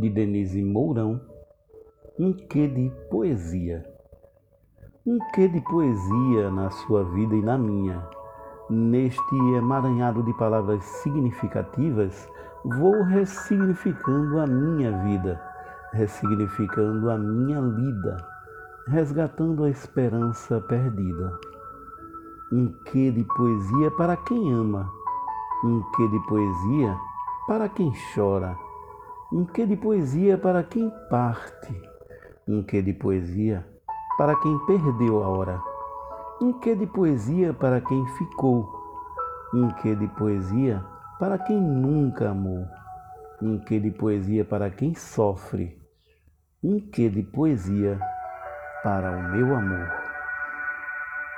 de Denise Mourão, um quê de poesia. Um quê de poesia na sua vida e na minha. Neste emaranhado de palavras significativas, vou ressignificando a minha vida, ressignificando a minha lida, resgatando a esperança perdida. Um quê de poesia para quem ama, um quê de poesia para quem chora, um quê de poesia para quem parte, um quê de poesia para quem perdeu a hora, um quê de poesia para quem ficou, um quê de poesia para quem nunca amou, um quê de poesia para quem sofre, um quê de poesia para o meu amor.